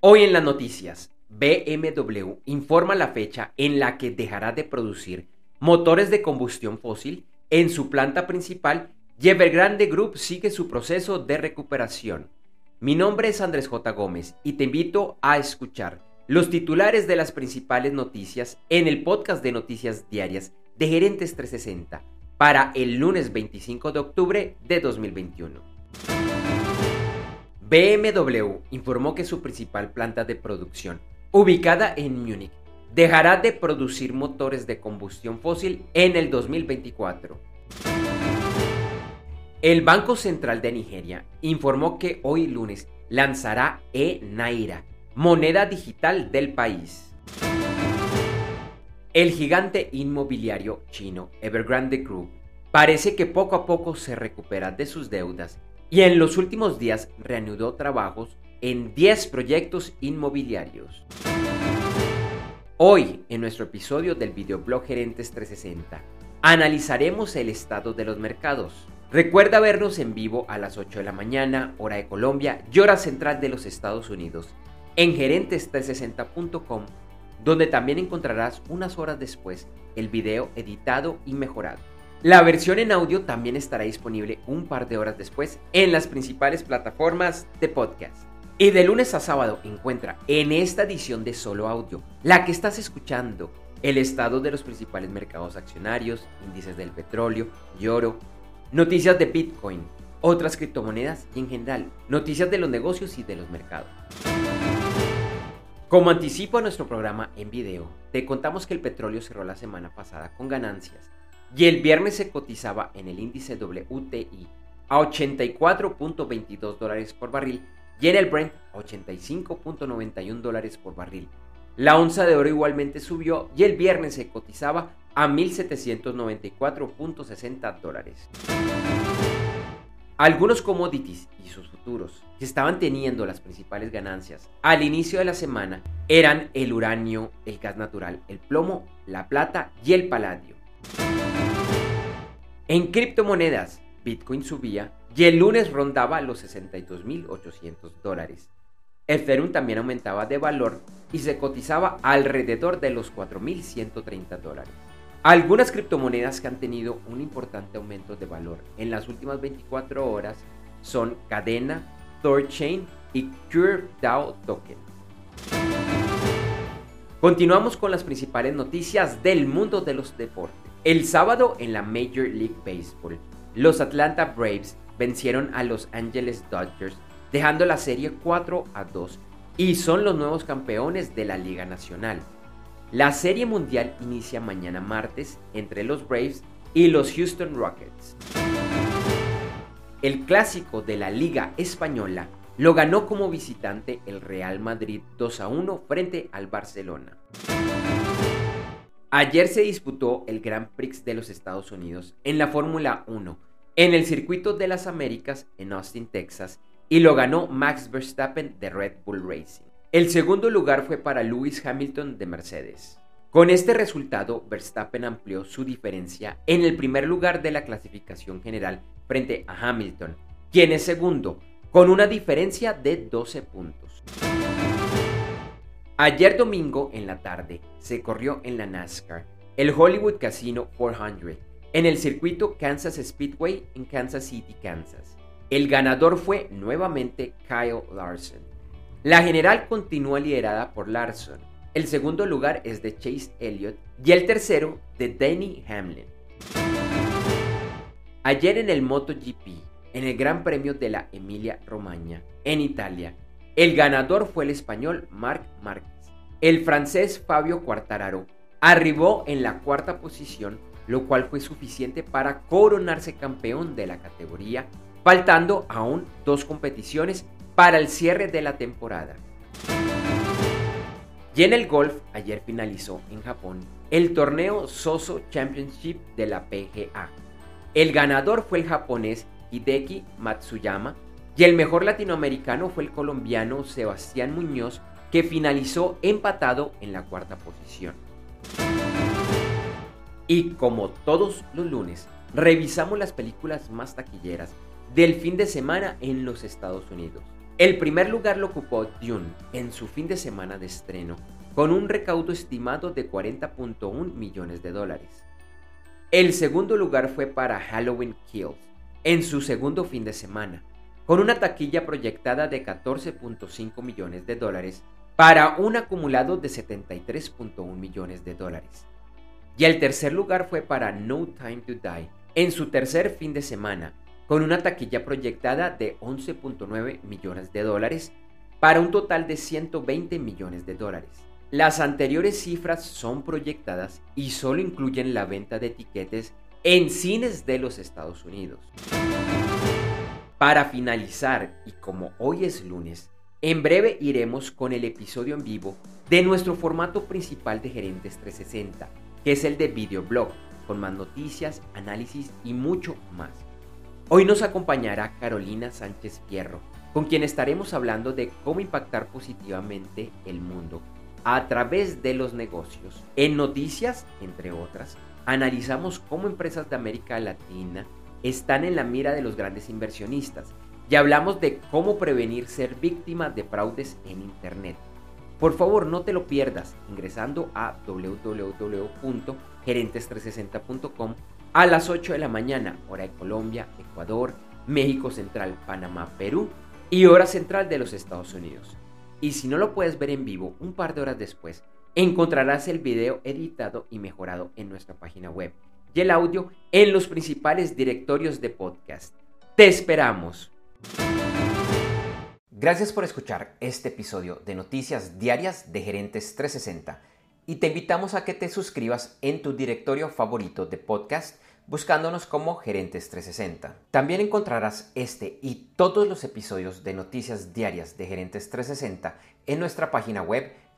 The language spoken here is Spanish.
Hoy en las noticias, BMW informa la fecha en la que dejará de producir motores de combustión fósil en su planta principal y Evergrande Group sigue su proceso de recuperación. Mi nombre es Andrés J. Gómez y te invito a escuchar los titulares de las principales noticias en el podcast de noticias diarias de Gerentes 360 para el lunes 25 de octubre de 2021. BMW informó que su principal planta de producción, ubicada en Múnich, dejará de producir motores de combustión fósil en el 2024. El Banco Central de Nigeria informó que hoy lunes lanzará e-Naira, moneda digital del país. El gigante inmobiliario chino Evergrande Group parece que poco a poco se recupera de sus deudas y en los últimos días reanudó trabajos en 10 proyectos inmobiliarios. Hoy, en nuestro episodio del videoblog Gerentes 360, analizaremos el estado de los mercados. Recuerda vernos en vivo a las 8 de la mañana, hora de Colombia y hora central de los Estados Unidos, en gerentes360.com, donde también encontrarás unas horas después el video editado y mejorado. La versión en audio también estará disponible un par de horas después en las principales plataformas de podcast. Y de lunes a sábado encuentra en esta edición de solo audio, la que estás escuchando, el estado de los principales mercados accionarios, índices del petróleo y oro, noticias de Bitcoin, otras criptomonedas y en general, noticias de los negocios y de los mercados. Como anticipo a nuestro programa en video, te contamos que el petróleo cerró la semana pasada con ganancias y el viernes se cotizaba en el índice WTI a 84.22 dólares por barril y en el Brent a 85.91 dólares por barril. La onza de oro igualmente subió y el viernes se cotizaba a 1.794.60 dólares. Algunos commodities y sus futuros que estaban teniendo las principales ganancias al inicio de la semana eran el uranio, el gas natural, el plomo, la plata y el paladio. En criptomonedas, Bitcoin subía y el lunes rondaba los 62.800 dólares. Ethereum también aumentaba de valor y se cotizaba alrededor de los 4.130 dólares. Algunas criptomonedas que han tenido un importante aumento de valor en las últimas 24 horas son Cadena, Thorchain y CureDAO Token. Continuamos con las principales noticias del mundo de los deportes. El sábado en la Major League Baseball, los Atlanta Braves vencieron a los Angeles Dodgers, dejando la serie 4 a 2 y son los nuevos campeones de la Liga Nacional. La serie mundial inicia mañana martes entre los Braves y los Houston Rockets. El clásico de la Liga Española lo ganó como visitante el Real Madrid 2 a 1 frente al Barcelona. Ayer se disputó el Grand Prix de los Estados Unidos en la Fórmula 1 en el circuito de las Américas en Austin, Texas, y lo ganó Max Verstappen de Red Bull Racing. El segundo lugar fue para Lewis Hamilton de Mercedes. Con este resultado, Verstappen amplió su diferencia en el primer lugar de la clasificación general frente a Hamilton, quien es segundo, con una diferencia de 12 puntos. Ayer domingo en la tarde se corrió en la NASCAR el Hollywood Casino 400 en el circuito Kansas Speedway en Kansas City, Kansas. El ganador fue nuevamente Kyle Larson. La general continúa liderada por Larson. El segundo lugar es de Chase Elliott y el tercero de Danny Hamlin. Ayer en el MotoGP, en el Gran Premio de la Emilia Romagna, en Italia, el ganador fue el español Marc Márquez. El francés Fabio Quartararo arribó en la cuarta posición, lo cual fue suficiente para coronarse campeón de la categoría, faltando aún dos competiciones para el cierre de la temporada. Y en el golf, ayer finalizó en Japón el torneo Soso Championship de la PGA. El ganador fue el japonés Hideki Matsuyama, y el mejor latinoamericano fue el colombiano Sebastián Muñoz, que finalizó empatado en la cuarta posición. Y como todos los lunes, revisamos las películas más taquilleras del fin de semana en los Estados Unidos. El primer lugar lo ocupó Dune en su fin de semana de estreno, con un recaudo estimado de 40.1 millones de dólares. El segundo lugar fue para Halloween Kills, en su segundo fin de semana, con una taquilla proyectada de 14.5 millones de dólares para un acumulado de 73.1 millones de dólares. Y el tercer lugar fue para No Time to Die, en su tercer fin de semana, con una taquilla proyectada de 11.9 millones de dólares para un total de 120 millones de dólares. Las anteriores cifras son proyectadas y solo incluyen la venta de etiquetes en cines de los Estados Unidos. Para finalizar, y como hoy es lunes, en breve iremos con el episodio en vivo de nuestro formato principal de Gerentes 360, que es el de videoblog, con más noticias, análisis y mucho más. Hoy nos acompañará Carolina Sánchez Fierro, con quien estaremos hablando de cómo impactar positivamente el mundo a través de los negocios. En noticias, entre otras, analizamos cómo empresas de América Latina están en la mira de los grandes inversionistas y hablamos de cómo prevenir ser víctima de fraudes en Internet. Por favor, no te lo pierdas ingresando a www.gerentes360.com a las 8 de la mañana, hora de Colombia, Ecuador, México Central, Panamá, Perú y hora central de los Estados Unidos. Y si no lo puedes ver en vivo un par de horas después, encontrarás el video editado y mejorado en nuestra página web y el audio en los principales directorios de podcast. ¡Te esperamos! Gracias por escuchar este episodio de Noticias Diarias de Gerentes 360 y te invitamos a que te suscribas en tu directorio favorito de podcast buscándonos como Gerentes 360. También encontrarás este y todos los episodios de noticias diarias de Gerentes 360 en nuestra página web